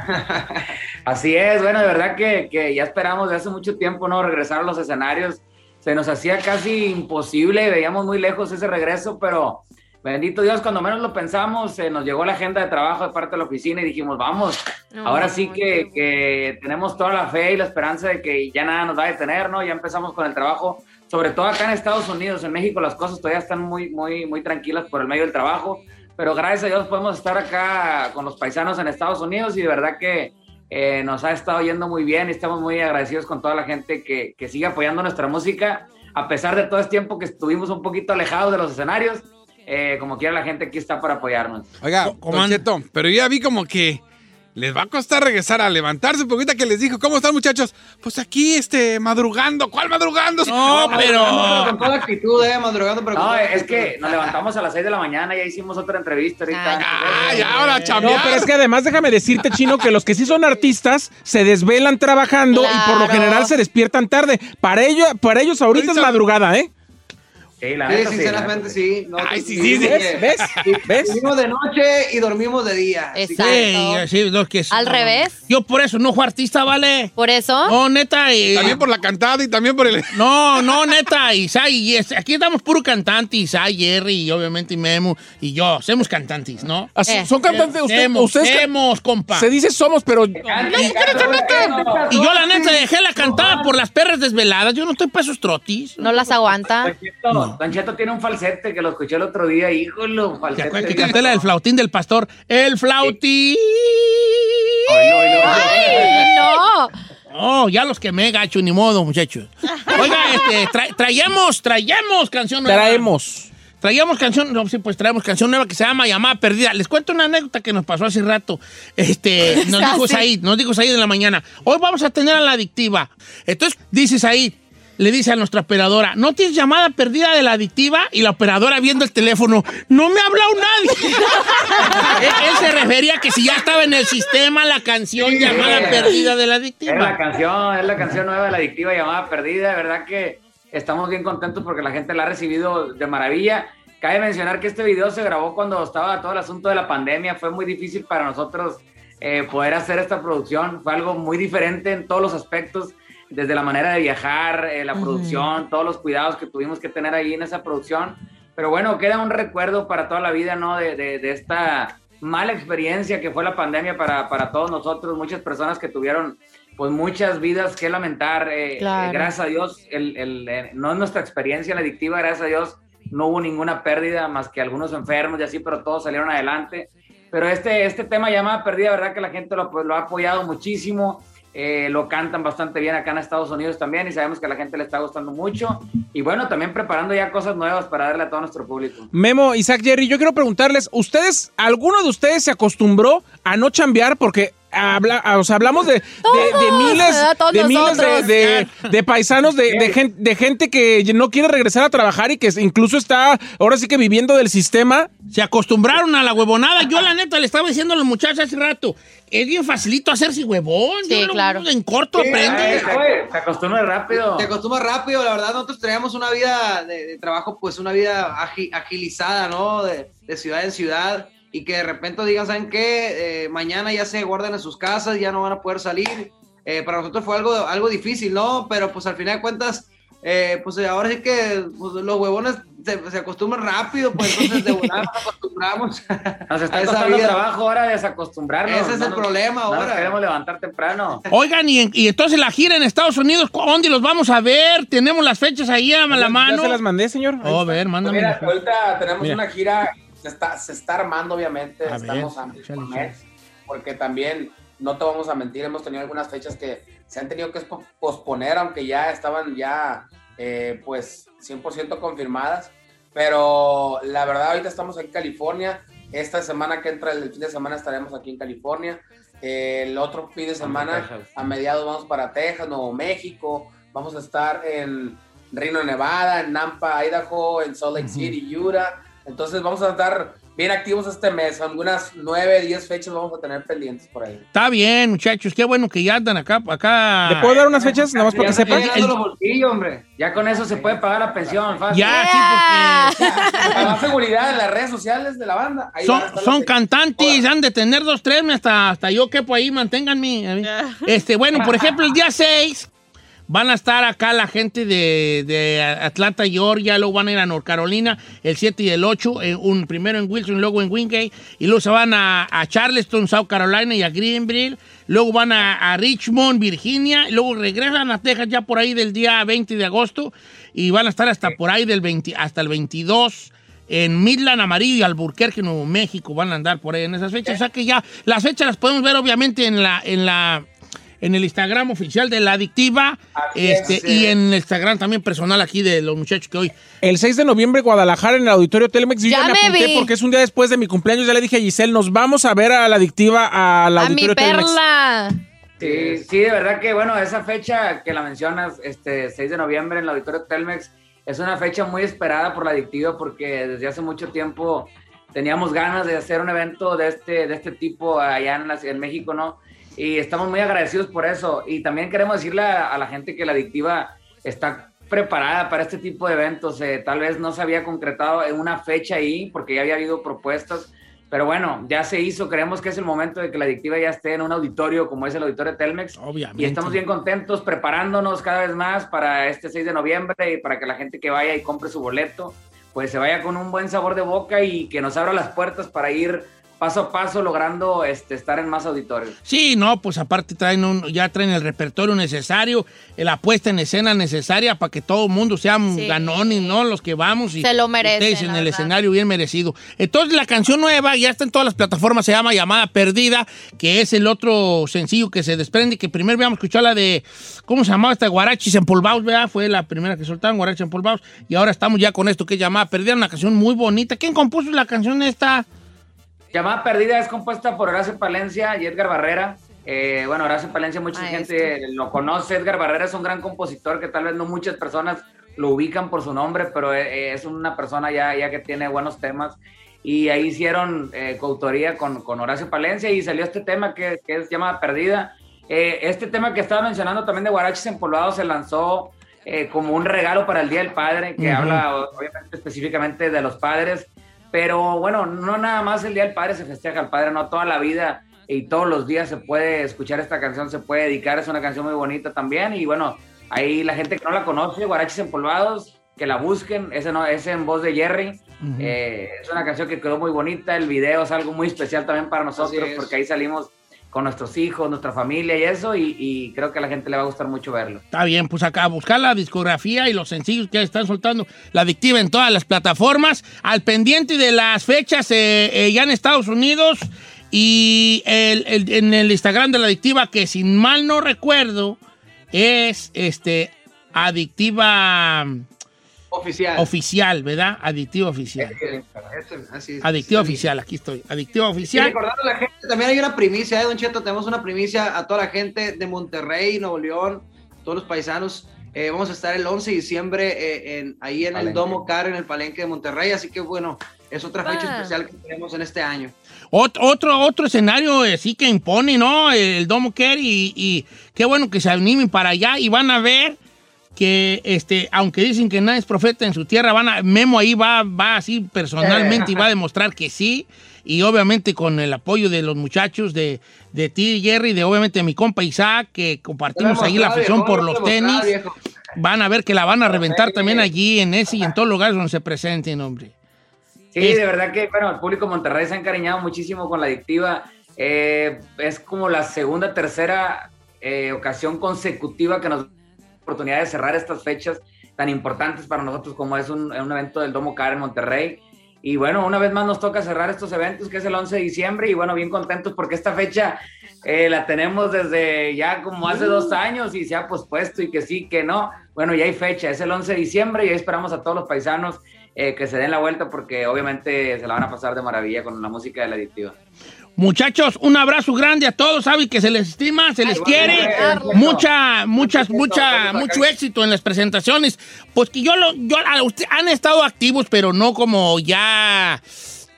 S14: Así es, bueno, de verdad que, que ya esperamos de hace mucho tiempo, ¿no? Regresar a los escenarios. Se nos hacía casi imposible, veíamos muy lejos ese regreso, pero bendito Dios, cuando menos lo pensamos, se nos llegó la agenda de trabajo de parte de la oficina y dijimos, vamos,
S3: No,
S14: ahora sí que, que tenemos toda la fe y la esperanza de que ya nada nos va a detener, ¿no? Ya empezamos con el trabajo, sobre todo acá en Estados Unidos, en México las cosas todavía están muy, muy, muy tranquilas por el medio del trabajo, pero gracias a Dios podemos estar acá con los paisanos en Estados Unidos y de verdad que eh, nos ha estado yendo muy bien y estamos muy agradecidos con toda la gente que, que sigue apoyando nuestra música, a pesar de todo este tiempo que estuvimos un poquito alejados de los escenarios, eh, como quiera la gente aquí está para apoyarnos.
S4: Oiga. Cheto, pero yo ya vi como que les va a costar regresar a levantarse, porque ahorita que les dijo, ¿cómo están muchachos? Pues aquí, este, madrugando. ¿Cuál madrugando?
S2: No, pero...
S15: Con toda actitud, eh, madrugando, pero
S14: No, es que nos levantamos a las 6 de la mañana y ya hicimos otra entrevista ahorita.
S4: Ay, ahora
S5: No, pero es que además déjame decirte, Chino, que los que sí son artistas se desvelan trabajando y por lo general se despiertan tarde. Para ellos, para ellos ahorita es madrugada, ¿eh?
S14: Sí, la
S15: Sí,
S14: neta sí,
S15: sinceramente sí. No,
S4: Ay, sí, sí,
S5: ¿Ves? ¿Ves?
S15: Vivimos de noche y dormimos de día.
S3: Exacto.
S2: Sí, sí, no, que sí.
S3: Al revés.
S2: Yo por eso no fui artista, ¿vale?
S3: Por eso.
S2: No, neta. eh,
S4: También por la cantada y también por el...
S2: No, no, neta, Isai, y aquí estamos puro cantante, Isai, Jerry y obviamente Memo y yo, somos cantantes, ¿no?
S5: Así-
S3: Eh.
S5: Son cantantes. Usted,
S2: Semos,
S5: ustedes
S2: semos, compa.
S5: se dice somos, pero
S2: Y yo la neta dejé la cantada por las perras desveladas, yo no estoy para esos trotis.
S3: No las aguanta.
S14: Don Don Cheto tiene un falsete que lo escuché el otro día, híjole, un
S2: ¿Te acuerdas que
S14: falsete.
S2: canté la del flautín del pastor? El flautín.
S3: ¡Ay, no!
S2: Oh, ya los quemé, gacho, ni modo, muchachos. Oiga, este, tra- traíamos, traíamos canción nueva.
S5: traemos.
S2: Traíamos canción, no, sí, pues traemos canción nueva que se llama Llamada Perdida. Les cuento una anécdota que nos pasó hace rato. Este, nos dijo
S3: Así.
S2: Said, nos dijo Said en la mañana. Hoy vamos a tener a la adictiva. Entonces, dice Said, le dice a nuestra operadora, ¿no tienes llamada perdida de la adictiva? Y la operadora viendo el teléfono, no me ha hablado nadie. él, él se refería a que si ya estaba en el sistema la canción Llamada Perdida de la
S14: Es la
S2: adictiva.
S14: canción, es la canción nueva de la adictiva llamada Perdida. De verdad que estamos bien contentos porque la gente la ha recibido de maravilla. Cabe mencionar que este video se grabó cuando estaba todo el asunto de la pandemia. Fue muy difícil para nosotros eh, poder hacer esta producción. Fue algo muy diferente en todos los aspectos, desde la manera de viajar, eh, la producción, todos los cuidados que tuvimos que tener ahí en esa producción. Pero bueno, queda un recuerdo para toda la vida, ¿no? De, de- de esta mala experiencia que fue la pandemia para, para todos nosotros, muchas personas que tuvieron pues muchas vidas que lamentar. eh,
S3: Claro.
S14: eh, gracias a Dios, el, el, eh, no es nuestra experiencia la adictiva, gracias a Dios, no hubo ninguna pérdida más que algunos enfermos y así, pero todos salieron adelante. Pero este, este tema llamada perdida, verdad que la gente lo, lo ha apoyado muchísimo. Eh, lo cantan bastante bien acá en Estados Unidos también y sabemos que a la gente le está gustando mucho. Y bueno, también preparando ya cosas nuevas para darle a todo nuestro público.
S5: Memo, Isaac, Jerry, yo quiero preguntarles, ¿ustedes, alguno de ustedes se acostumbró a no chambear? Porque habla, o sea, hablamos de, de- de
S3: Todos,
S5: miles, de, miles de,
S3: nosotros.
S5: de- de paisanos, de, de gen- de gente que no quiere regresar a trabajar y que incluso está ahora sí que viviendo del sistema.
S2: Se acostumbraron a la huevonada. Yo, la neta, le estaba diciendo a los muchachos hace rato. Es bien facilito hacerse huevón.
S3: Sí,
S2: Yo lo-
S3: claro.
S2: En corto
S15: Sí,
S2: aprende.
S14: Se, se acostumbra rápido.
S15: Te acostumbras rápido, la verdad, nosotros teníamos una vida de, de trabajo, pues una vida agi- agilizada, ¿no? De, de ciudad en ciudad y que de repente digan, ¿saben qué? Eh, mañana ya se guardan en sus casas, ya no van a poder salir. Eh, para nosotros fue algo, algo difícil, ¿no? Pero pues al final de cuentas, eh, pues ahora sí que pues, los huevones se, se acostumbran rápido, pues entonces de volada nos acostumbramos.
S14: Nos está
S15: a esa
S14: costando
S15: vida.
S14: trabajo ahora desacostumbrarnos.
S15: Ese es
S14: No
S15: el
S14: nos-
S15: problema
S14: no nos
S15: ahora.
S14: queremos levantar temprano.
S2: Oigan, y, y entonces la gira en Estados Unidos, ¿dónde los vamos a ver? Tenemos las fechas ahí a la
S5: ¿Ya
S2: mano.
S5: se las mandé, señor?
S2: Oh, a ver, mándame.
S16: Mira, ahorita tenemos
S5: Mira.
S16: una gira, se está, se está armando obviamente,
S2: A
S16: estamos
S2: ver,
S16: porque también, no te vamos a mentir, hemos tenido algunas fechas que se han tenido que posp- posponer, aunque ya estaban ya, eh, pues, 100% confirmadas, pero la verdad ahorita estamos aquí en California, esta semana que entra, el fin de semana estaremos aquí en California, Eh, el otro fin de semana, a mediados vamos para Texas, Nuevo México, vamos a estar en Reno, Nevada, en Nampa, Idaho, en Salt Lake City, Utah. Entonces vamos a estar bien activos este mes. Algunas 9, 10 fechas vamos a tener pendientes por ahí.
S2: Está bien, muchachos. Qué bueno que ya andan acá. acá.
S5: ¿Le puedo dar unas fechas? Nada más para que
S14: Ya se
S5: sepan.
S14: están llenando los bolsillos, hombre. Ya con eso se puede pagar la pensión, fácil.
S2: Ya, sí, porque
S16: Para más seguridad en las redes sociales de la banda. Ahí
S2: son, cantantes, han de tener dos, tres, hasta, hasta yo quepo ahí, manténganme. Este, bueno, por ejemplo, el día 6 van a estar acá la gente de, de Atlanta, Georgia, luego van a ir a North Carolina, el 7 y el 8, eh, un, primero en Wilson, luego en Wingate, y luego se van a, a Charleston, South Carolina y a Greenville, luego van a, a Richmond, Virginia, y luego regresan a Texas ya por ahí del día 20 de agosto, y van a estar hasta por ahí del 20, hasta el 22 en Midland, Amarillo y Alburquerque, Nuevo México, van a andar por ahí en esas fechas. O sea que ya las fechas las podemos ver obviamente en la, en la, en el Instagram oficial de La Adictiva este,
S5: es,
S2: y en el Instagram también personal aquí de los muchachos que hoy.
S5: El 6 de noviembre, Guadalajara, en el Auditorio Telmex. Yo
S3: Ya
S5: ya, me
S3: me
S5: apunté
S3: vi.
S5: porque es un día después de mi cumpleaños. Ya le dije a Giselle, nos vamos a ver a la adictiva al
S3: A mi
S5: Auditorio Telmex.
S3: perla.
S14: Sí, sí, de verdad que, bueno, esa fecha que la mencionas, este 6 de noviembre en el Auditorio Telmex, es una fecha muy esperada por la adictiva porque desde hace mucho tiempo teníamos ganas de hacer un evento de este, de este tipo allá en, la- en México, ¿no? Y estamos muy agradecidos por eso. Y también queremos decirle a, a la gente que la adictiva está preparada para este tipo de eventos. Eh, tal vez no se había concretado en una fecha ahí porque ya había habido propuestas, pero bueno, ya se hizo. Creemos que es el momento de que la adictiva ya esté en un auditorio como es el auditorio Telmex.
S2: Obviamente.
S14: Y estamos bien contentos preparándonos cada vez más para este 6 de noviembre y para que la gente que vaya y compre su boleto, pues se vaya con un buen sabor de boca y que nos abra las puertas para ir paso a paso logrando este, estar en más auditorios.
S2: Sí, no, pues aparte traen un- ya traen el repertorio necesario, la puesta en escena necesaria para que todo el mundo sea
S3: Sí.
S2: ganones, ¿no? Los que vamos y
S3: Se lo merecen,
S2: ustedes en el
S3: verdad.
S2: escenario bien merecido. Entonces la canción nueva ya está en todas las plataformas, se llama Llamada Perdida, que es el otro sencillo que se desprende, que primero habíamos escuchado la de, ¿cómo se llamaba esta? Guarachis Empolvados, ¿verdad? Fue la primera que soltaron, Guarachis Empolvados, y ahora estamos ya con esto que es Llamada Perdida, una canción muy bonita. ¿Quién compuso la canción esta?
S14: Llamada Perdida es compuesta por Horacio Palencia y Edgar Barrera. Eh, bueno, Horacio Palencia, mucha
S3: Maestro.
S14: gente lo conoce. Edgar Barrera es un gran compositor que tal vez no muchas personas lo ubican por su nombre, pero eh, es una persona ya, ya que tiene buenos temas. Y ahí hicieron eh, coautoría con, con Horacio Palencia y salió este tema que, que es Llamada Perdida. Eh, este tema que estaba mencionando también de Guarachis Empolvados se lanzó eh, como un regalo para el Día del Padre, que
S2: Ujú.
S14: habla obviamente específicamente de los padres. Pero bueno, no nada más el Día del Padre se festeja al Padre, no toda la vida y todos los días se puede escuchar esta canción, se puede dedicar, es una canción muy bonita también. Y bueno, ahí la gente que no la conoce, Guarachis Empolvados, que la busquen, ese no, es en voz de Jerry. Eh, es una canción que quedó muy bonita, el video es algo muy especial también para nosotros, porque ahí salimos con nuestros hijos, nuestra familia y eso, y, creo que a la gente le va a gustar mucho verlo.
S2: Está bien, pues acá buscar la discografía y los sencillos que están soltando la adictiva en todas las plataformas. Al pendiente de las fechas eh, eh, ya en Estados Unidos y en el Instagram de la adictiva, que sin mal no recuerdo, es este adictiva
S15: Oficial.
S2: oficial, ¿verdad? Adictiva oficial.
S15: Ese, así es.
S2: Adictiva
S15: Sí.
S2: oficial, aquí estoy. Adictiva
S15: Y
S2: oficial.
S15: recordando a la gente, también hay una primicia, ¿eh, Don Cheto? Tenemos una primicia a toda la gente de Monterrey, Nuevo León, todos los paisanos. Eh, vamos a estar el 11 de diciembre eh, en, ahí en el
S14: Palenque.
S15: Domo Car, en el Palenque de Monterrey. Así que, bueno, es otra fecha
S3: Ah.
S15: especial que tenemos en este año.
S2: Ot- otro, otro escenario eh, sí que impone, ¿no? El Domo Care y, y qué bueno que se animen para allá y van a ver que, este, aunque dicen que nadie es profeta en su tierra, van a, Memo ahí va, va así personalmente y va a demostrar que sí. Y obviamente con el apoyo de los muchachos, de, de ti, Jerry, de obviamente mi compa Isaac, que compartimos ahí la afición por los tenis. Van a ver que la van a reventar también allí en ese y en todos los lugares donde se presenten, hombre.
S14: Sí,
S2: Es-
S14: de verdad que, bueno, el público Monterrey se ha encariñado muchísimo con la adictiva. Eh, es como la segunda, tercera eh, ocasión consecutiva que nos oportunidad de cerrar estas fechas tan importantes para nosotros como es un, un evento del Domo Car en Monterrey. Y bueno, una vez más nos toca cerrar estos eventos, que es el 11 de diciembre, y bueno, bien contentos porque esta fecha eh, la tenemos desde ya como hace dos años y se ha pospuesto y que sí, que no. Bueno, ya hay fecha, es el 11 de diciembre y ahí esperamos a todos los paisanos eh, que se den la vuelta porque obviamente se la van a pasar de maravilla con la música de la adictiva.
S2: Muchachos, un abrazo grande a todos. Saben que se les estima, se les quiere. Mucha, muchas, mucha, mucho éxito en las presentaciones. Pues que yo lo, yo, a usted- han estado activos, pero no como ya,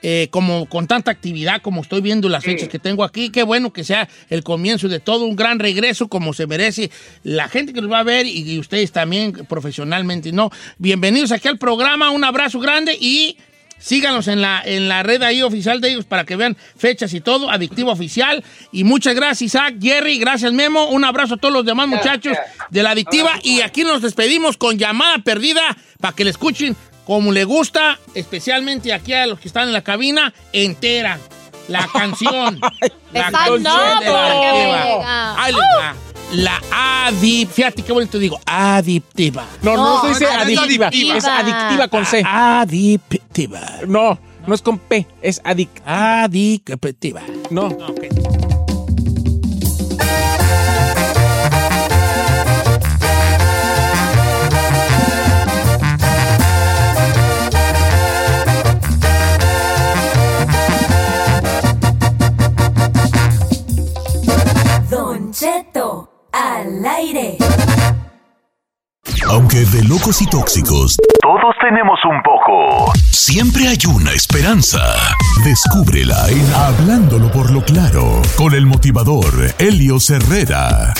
S2: eh, como con tanta actividad como estoy viendo las
S14: Sí.
S2: fechas que tengo aquí. Qué bueno que sea el comienzo de todo un gran regreso como se merece la gente que nos va a ver y, y ustedes también profesionalmente, ¿no? Bienvenidos aquí al programa. Un abrazo grande y Síganos en la, en la red ahí oficial de ellos para que vean fechas y todo, Adictivo Oficial. Y muchas gracias, Isaac, Jerry, gracias, Memo. Un abrazo a todos los demás muchachos de la Adictiva. Y aquí nos despedimos con llamada perdida para que le escuchen como le gusta, especialmente aquí a los que están en la cabina, entera. La canción. la canción
S3: no,
S2: de la Adictiva. Ahí les va. La adip, fíjate qué bonito digo, adictiva.
S5: No, no,
S3: No,
S5: se dice
S3: no,
S5: adictiva.
S3: adictiva.
S5: Es adictiva con C.
S2: Adictiva.
S5: No, no es con P, es adictiva.
S2: Adictiva.
S5: No.
S2: Ok.
S10: Al aire.
S17: Aunque de locos y tóxicos,
S18: Todos tenemos un poco.
S17: siempre hay una esperanza. Descúbrela en Hablándolo por lo claro, con el motivador Helio Herrera.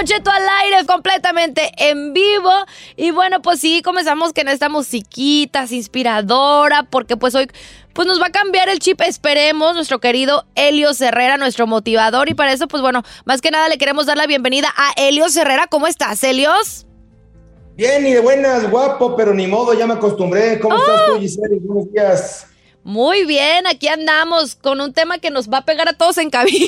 S3: Don Cheto al aire, completamente en vivo. Y bueno, pues sí, comenzamos con esta musiquita inspiradora, porque pues hoy pues nos va a cambiar el chip, esperemos, nuestro querido Helios Herrera, nuestro motivador. Y para eso, pues bueno, más que nada le queremos dar la bienvenida a Helios Herrera. ¿Cómo estás, Helios?
S19: Bien, y de buenas, guapo, pero ni modo, ya me acostumbré. ¿Cómo estás tú, Giselle? Buenos días.
S3: Muy bien, aquí andamos con un tema que nos va a pegar a todos en cabina.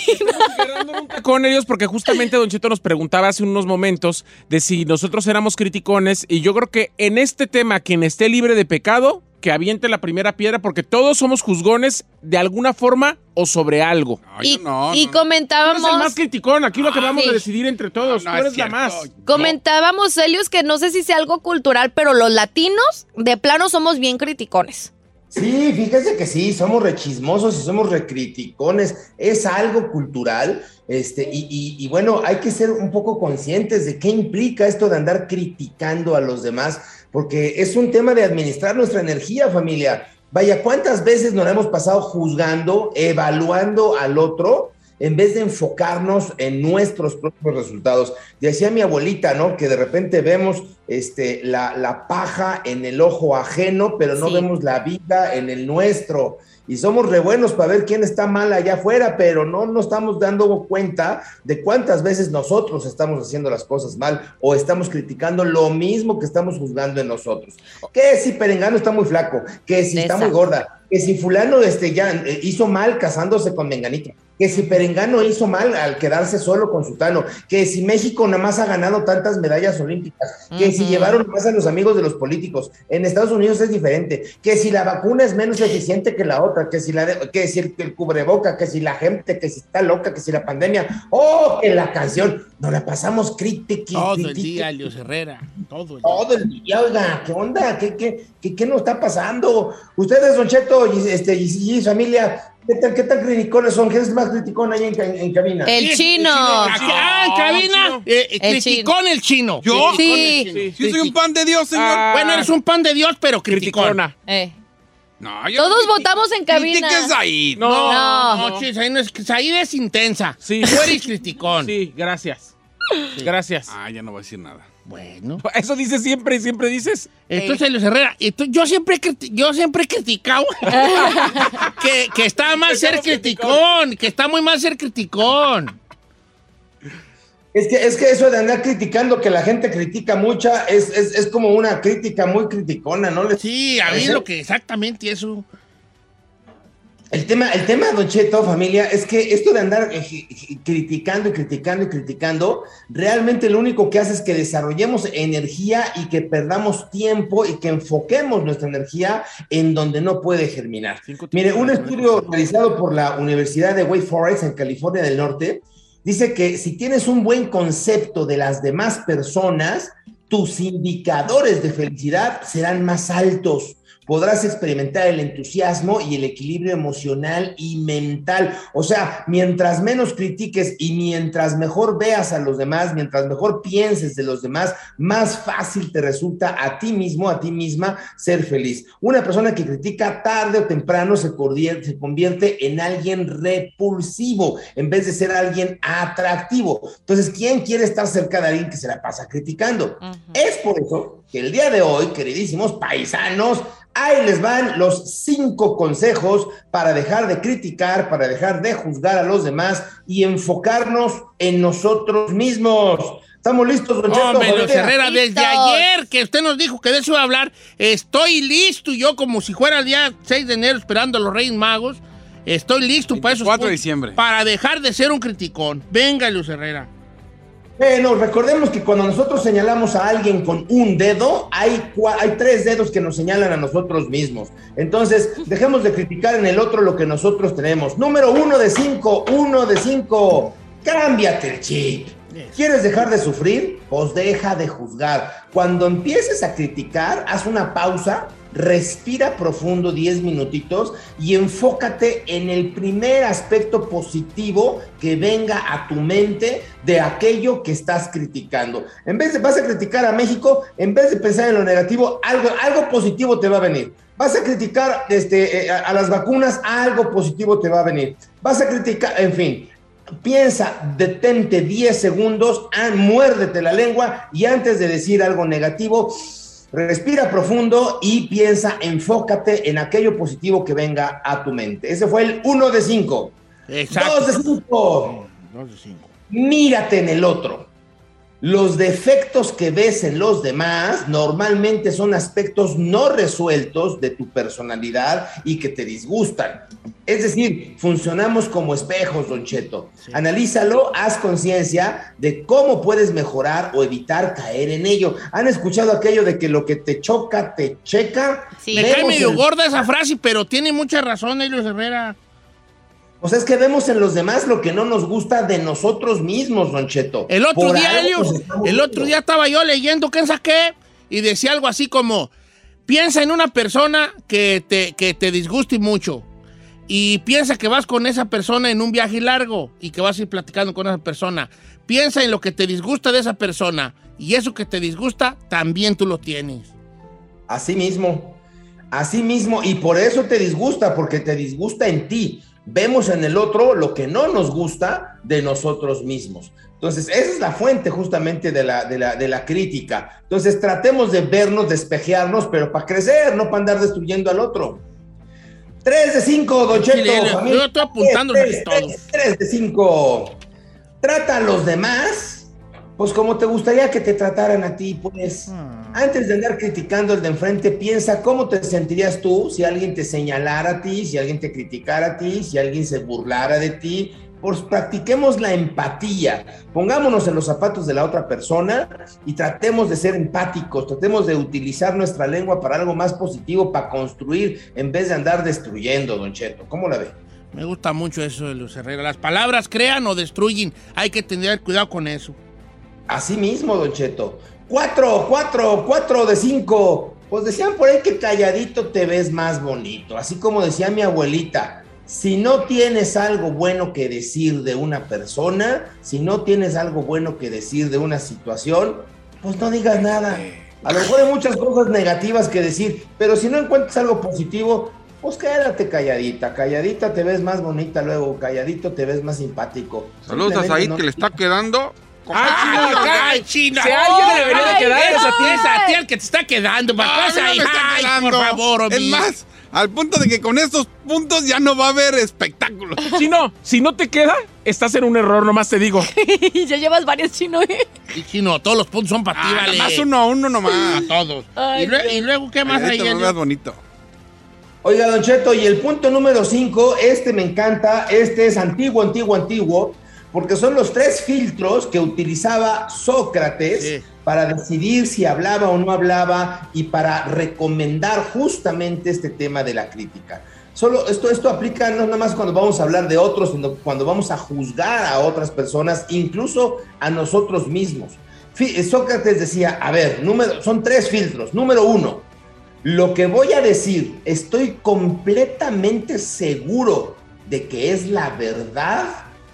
S5: con ellos porque justamente Don Cheto nos preguntaba hace unos momentos de si nosotros éramos criticones y yo creo que en este tema quien esté libre de pecado que aviente la primera piedra porque todos somos juzgones de alguna forma o sobre algo.
S3: y, y comentábamos...
S5: Tú eres el más criticón, aquí lo acabamos
S3: sí.
S5: de decidir entre todos,
S4: No,
S5: tú
S4: no
S5: eres
S4: es
S5: la más.
S3: Comentábamos, Helios, que no sé si sea algo cultural, pero los latinos de plano somos bien criticones.
S19: Sí, fíjese que sí, somos rechismosos y somos recriticones. Es algo cultural. Este, y, y- y bueno, hay que ser un poco conscientes de qué implica esto de andar criticando a los demás, porque es un tema de administrar nuestra energía, familia. Vaya, ¿cuántas veces nos hemos pasado juzgando, evaluando al otro, en vez de enfocarnos en nuestros propios resultados? Decía mi abuelita, ¿no? Que de repente vemos este, la, la paja en el ojo ajeno, pero no
S3: Sí.
S19: vemos la vida en el nuestro. Y somos re buenos para ver quién está mal allá afuera, pero no nos estamos dando cuenta de cuántas veces nosotros estamos haciendo las cosas mal o estamos criticando lo mismo que estamos juzgando en nosotros. Que si Perengano está muy flaco, que si está muy gorda, que si fulano este, ya eh, hizo mal casándose con Menganito, que si Perengano hizo mal al quedarse solo con Sutano, que si México nada más ha ganado tantas medallas olímpicas, que si llevaron más a los amigos de los políticos, en Estados Unidos es diferente, que si la vacuna es menos eficiente que la otra, que si, la de- que si el, el cubreboca, que si la gente, que si está loca, que si la pandemia, oh, que la canción, nos la pasamos crítica.
S2: Todo el día, Helios Herrera. Todo el día.
S19: Todo el día, oiga, ¿qué onda? ¿Qué, qué, qué, qué nos está pasando? Ustedes, Don Cheto y, este, y, y su familia, ¿qué tan, qué tan criticones son? ¿Quién es más criticón ahí en, en cabina?
S3: El
S2: Sí,
S3: chino.
S2: Ah, en cabina. eh, eh,
S3: El
S2: criticón el chino.
S4: ¿Yo?
S3: Sí.
S2: el chino.
S4: Yo soy un pan de Dios, señor.
S5: Ah,
S2: Bueno, eres un pan de Dios, pero
S5: criticona.
S3: Eh,
S4: No, yo
S3: Todos votamos en cabina.
S4: critiques ahí.
S2: No,
S3: No.
S2: no, chis, ahí no es, ahí es intensa.
S5: Sí.
S2: Tú eres criticón.
S5: Sí, gracias. Gracias.
S4: Ah, ya no voy a decir nada.
S2: Bueno.
S5: Eso dices siempre y siempre dices.
S2: Entonces, Helios Herrera, yo, siempre, yo siempre he criticado que, que está mal ser criticón, que está muy mal ser criticón.
S19: Es que, es que eso de andar criticando que la gente critica mucha es, es, es como una crítica muy criticona, ¿no?
S2: Sí, a mí lo que exactamente eso.
S19: El tema, el tema, Don Cheto, familia, es que esto de andar eh, criticando y criticando y criticando, realmente lo único que hace es que desarrollemos energía y que perdamos tiempo y que enfoquemos nuestra energía en donde no puede germinar. Mire, un estudio realizado por la Universidad de Wake Forest en California del Norte dice que si tienes un buen concepto de las demás personas, tus indicadores de felicidad serán más altos. Podrás experimentar el entusiasmo y el equilibrio emocional y mental. O sea, mientras menos critiques y mientras mejor veas a los demás, mientras mejor pienses de los demás, más fácil te resulta a ti mismo, a ti misma, ser feliz. Una persona que critica tarde o temprano se, se convierte en alguien repulsivo en vez de ser alguien atractivo. Entonces, ¿quién quiere estar cerca de alguien que se la pasa criticando? Es por eso que el día de hoy, queridísimos paisanos, ahí les van los cinco consejos para dejar de criticar, para dejar de juzgar a los demás y enfocarnos en nosotros mismos. ¿Estamos listos, don Cheto?
S2: Hombre,
S19: Familia?
S2: Herrera, desde ayer que usted nos dijo que de eso iba a hablar, estoy listo. Yo, como si fuera el día 6 de enero esperando a los Reyes Magos, estoy listo para esos
S4: 4 de diciembre.
S2: Para dejar de ser un criticón. Venga, Helios Herrera.
S19: Bueno, recordemos que cuando nosotros señalamos a alguien con un dedo, hay tres dedos que nos señalan a nosotros mismos. Entonces, dejemos de criticar en el otro lo que nosotros tenemos. Número uno de cinco, uno de cinco. Cámbiate el chip. ¿Quieres dejar de sufrir? Pues deja de juzgar. Cuando empieces a criticar, haz una pausa, respira profundo 10 minutitos y enfócate en el primer aspecto positivo que venga a tu mente de aquello que estás criticando. En vez de vas a criticar a México, en vez de pensar en lo negativo, algo, algo positivo te va a venir. Vas a criticar este, eh, a, a las vacunas, algo positivo te va a venir. Vas a criticar, en fin, piensa, detente 10 segundos, muérdete la lengua y antes de decir algo negativo, respira profundo y piensa, enfócate en aquello positivo que venga a tu mente. Ese fue el 1 de 5.
S2: Exacto.
S19: 2 de 5.
S2: Dos de cinco.
S19: Mírate en el otro. Los defectos que ves en los demás normalmente son aspectos no resueltos de tu personalidad y que te disgustan. Es decir, funcionamos como espejos, Don Cheto. Analízalo, haz conciencia de cómo puedes mejorar o evitar caer en ello. ¿Han escuchado aquello de que lo que te choca, te checa?
S2: Me cae medio gorda esa frase, pero tiene mucha razón, Elio Herrera.
S19: O sea, es que vemos en los demás lo que no nos gusta de nosotros mismos, Don Cheto.
S2: El otro
S19: Por
S2: día,
S19: algo
S2: Elio,
S19: nos estamos
S2: el otro día estaba yo leyendo, ¿quién saqué? Y decía algo así como, piensa en una persona que te, que te disguste mucho. Y piensa que vas con esa persona en un viaje largo y que vas a ir platicando con esa persona. Piensa en lo que te disgusta de esa persona. Y eso que te disgusta, también tú lo tienes.
S19: Así mismo, así mismo, y por eso te disgusta, porque te disgusta en ti. Vemos en el otro lo que no nos gusta de nosotros mismos. Entonces, esa es la fuente justamente de la, de la, de la crítica. Entonces, tratemos de vernos, despejearnos, pero para crecer, no para andar destruyendo al otro. 3 de 5, Don Cheto.
S2: Yo estoy apuntando
S19: Tres,
S2: todos.
S19: tres, tres de 5. Trata a los demás, pues como te gustaría que te trataran a ti, pues. Antes de andar criticando al de enfrente, piensa cómo te sentirías tú si alguien te señalara a ti, si alguien te criticara a ti, si alguien se burlara de ti. Pues practiquemos la empatía, pongámonos en los zapatos de la otra persona y tratemos de ser empáticos, tratemos de utilizar nuestra lengua para algo más positivo, para construir en vez de andar destruyendo, don Cheto. ¿Cómo la ve?
S2: Me gusta mucho eso de Luz Herrera. Las palabras crean o destruyen. Hay que tener cuidado con eso.
S19: Así mismo, Don Cheto. Cuatro, cuatro, cuatro de cinco. Pues decían por ahí que calladito te ves más bonito. Así como decía mi abuelita, si no tienes algo bueno que decir de una persona, si no tienes algo bueno que decir de una situación, pues no digas nada. A lo mejor hay muchas cosas negativas que decir, pero si no encuentras algo positivo, pues quédate calladita. Calladita te ves más bonita luego, calladito te ves más simpático.
S4: Saludos a Said
S19: no-
S4: que le está quedando.
S2: ¡Ay, ay, chino!
S5: Si alguien le debería de
S2: Ay,
S5: quedar, es a ti.
S2: Es a ti el que te está quedando. ¿Para
S4: No,
S2: Ay,
S4: quedando.
S2: por favor,
S4: Es
S2: Omi.
S4: más, al punto de que con estos puntos ya no va a haber espectáculo.
S5: Si no, si no te queda, estás en un error, nomás te digo.
S3: ya llevas varios chinos, ¿eh?
S2: Y chino, todos los puntos son para ti,
S4: Ah,
S2: vale.
S4: nomás uno, uno nomás.
S2: A todos.
S3: Ay,
S2: y, lue-
S3: Dios.
S2: y luego, ¿qué más hay? Elio?
S4: veas bonito.
S19: Oiga, Don Cheto, y el punto número 5, este me encanta, este es antiguo, antiguo, antiguo, porque son los tres filtros que utilizaba Sócrates
S2: Sí.
S19: para decidir si hablaba o no hablaba y para recomendar justamente este tema de la crítica. Solo esto, esto aplica no nada más cuando vamos a hablar de otros, sino cuando vamos a juzgar a otras personas, incluso a nosotros mismos. Fi- Sócrates decía, a ver, número, son tres filtros. Número uno, lo que voy a decir, estoy completamente seguro de que es la verdad,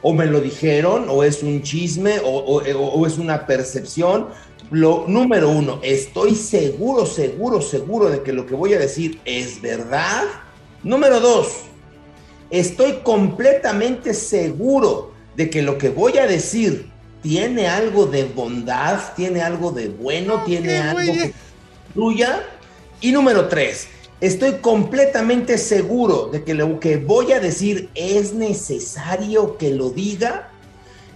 S19: o me lo dijeron, o es un chisme, o, o- o es una percepción. Lo número uno, estoy seguro, seguro, seguro de que lo que voy a decir es verdad. Número dos, estoy completamente seguro de que lo que voy a decir tiene algo de bondad, tiene algo de bueno, tiene algo tuya. Y número tres, estoy completamente seguro de que lo que voy a decir es necesario que lo diga.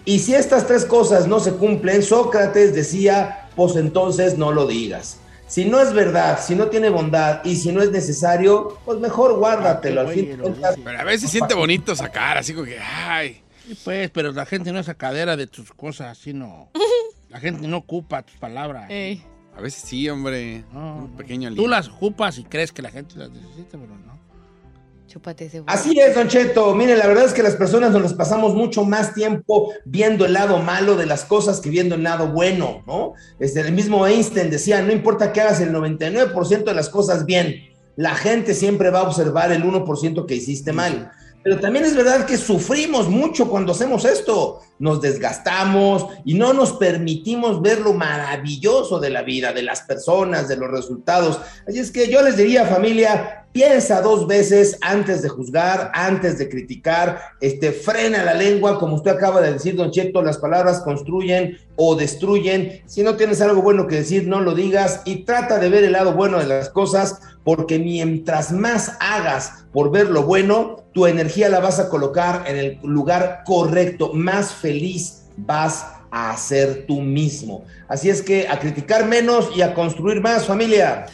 S19: Y si estas tres cosas no se cumplen, Sócrates decía, pues entonces no lo digas. Si no es verdad, si no tiene bondad y si no es necesario, pues mejor guárdatelo. Al fin de cuentas,
S4: Pero a veces siente bonito sacar, así como que, ay.
S2: Sí, pues, pero la gente no es sacadera de tus cosas, así no. La gente no ocupa tus palabras.
S3: Ey.
S4: A veces sí, hombre.
S2: No,
S4: Un pequeño
S2: Tú las ocupas y crees que la gente las necesita, pero no.
S3: Chúpate ese
S19: Así es, Don Cheto. Mire, la verdad es que las personas nos las pasamos mucho más tiempo viendo el lado malo de las cosas que viendo el lado bueno, ¿no? Este, el mismo Einstein decía, no importa que hagas el 99% de las cosas bien, la gente siempre va a observar el 1% que hiciste mal. Pero también es verdad que sufrimos mucho cuando hacemos esto. Nos desgastamos y no nos permitimos ver lo maravilloso de la vida, de las personas, de los resultados. Así es que yo les diría, familia, piensa dos veces antes de juzgar, antes de criticar, este, frena la lengua, como usted acaba de decir, don Cheto, las palabras construyen o destruyen. Si no tienes algo bueno que decir, no lo digas y trata de ver el lado bueno de las cosas, porque mientras más hagas por ver lo bueno, tu energía la vas a colocar en el lugar correcto, más feliz vas a ser tú mismo. Así es que a criticar menos y a construir más, familia.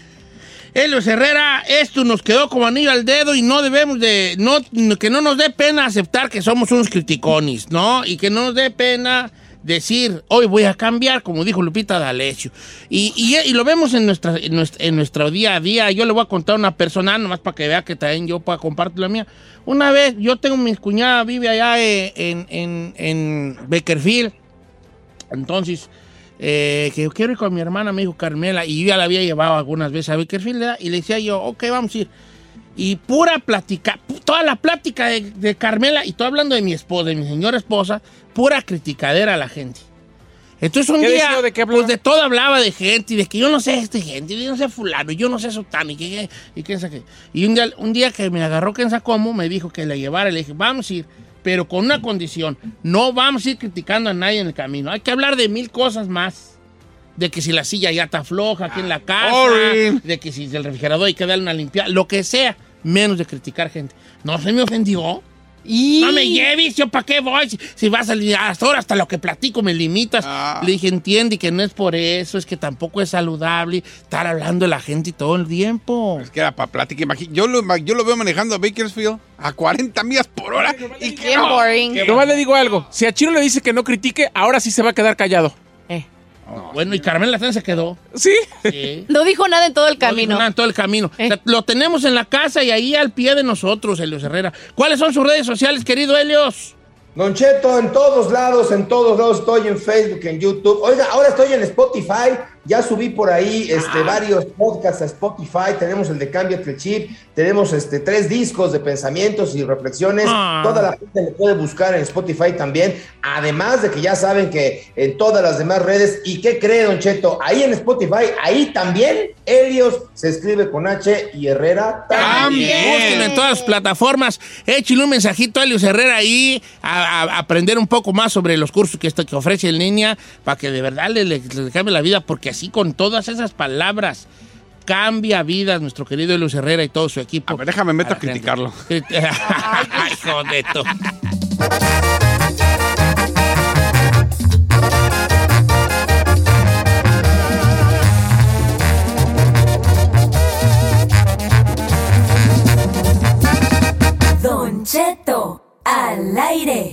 S2: Helios Herrera, esto nos quedó como anillo al dedo y no debemos de, no, que no nos dé pena aceptar que somos unos criticones, ¿no? Y que no nos dé pena decir, hoy voy a cambiar, como dijo Lupita D'Alessio. Y, y, y lo vemos en, nuestra, en, en nuestro día a día. Yo le voy a contar una persona, nomás para que vea que también yo pueda compartir la mía. Una vez, yo tengo mi cuñada, vive allá eh, en, en, en Beckerfield. Entonces, eh, que yo quiero ir con mi hermana, me dijo Carmela, y yo ya la había llevado algunas veces a Beckerfield, ¿verdad? y le decía yo, ok, vamos a ir. Y pura plática, toda la plática de, de, Carmela, y estoy hablando de mi esposa, de mi señora esposa, pura criticadera a la gente. Entonces un día, de, pues de todo hablaba de gente, y de que yo no sé este gente, y yo no sé fulano, y yo no sé sotano, y que, y quién sabe qué. Y un día, un día que me agarró quién sabe cómo, me dijo que la llevara, le dije, vamos a ir, pero con una condición, no vamos a ir criticando a nadie en el camino, hay que hablar de mil cosas más de que si la silla ya está floja aquí en la casa, Boring. de que si el refrigerador hay que darle una limpiada, lo que sea, menos de criticar gente. No se me ofendió. Y... No me lleves, yo para qué voy. Si, si, vas a hasta ahora, hasta lo que platico me limitas. Ah. Le dije, entiende que no es por eso, es que tampoco es saludable estar hablando de la gente todo el tiempo.
S4: Es que era para platicar. Yo lo, yo lo veo manejando a Bakersfield a 40 millas por hora. y
S3: no, boring.
S5: Nomás le digo algo. Si a Chino le dice que no critique, ahora sí se va a quedar callado.
S2: No, bueno, y Carmen Latán se quedó.
S5: ¿Sí?
S2: sí.
S3: No dijo nada en todo el camino.
S2: No dijo nada en todo el camino. Eh. O sea, lo tenemos en la casa y ahí al pie de nosotros, Helios Herrera. ¿Cuáles son sus redes sociales, querido Helios?
S19: Don Cheto, en todos lados, en todos lados estoy en Facebook, en YouTube. Oiga, ahora estoy en Spotify. Ya subí por ahí este, ah. varios podcasts a Spotify. Tenemos el de Cámbiate el Chip. Tenemos este, tres discos de pensamientos y reflexiones. Ah. Toda la gente me puede buscar en Spotify también. Además de que ya saben que en todas las demás redes. ¿Y qué cree, Don Cheto? Ahí en Spotify, ahí también Helios se escribe con H y Herrera también.
S2: Búsquenlo en todas las plataformas. Échale un mensajito a Helios Herrera ahí a, a, aprender un poco más sobre los cursos que, esto, que ofrece en línea para que de verdad le, le, le cambie la vida porque así con todas esas palabras cambia vidas nuestro querido Luis Herrera y todo su equipo.
S4: A ver, déjame meto a, a criticarlo.
S2: Ay, jodeto.
S10: Don Cheto, al aire.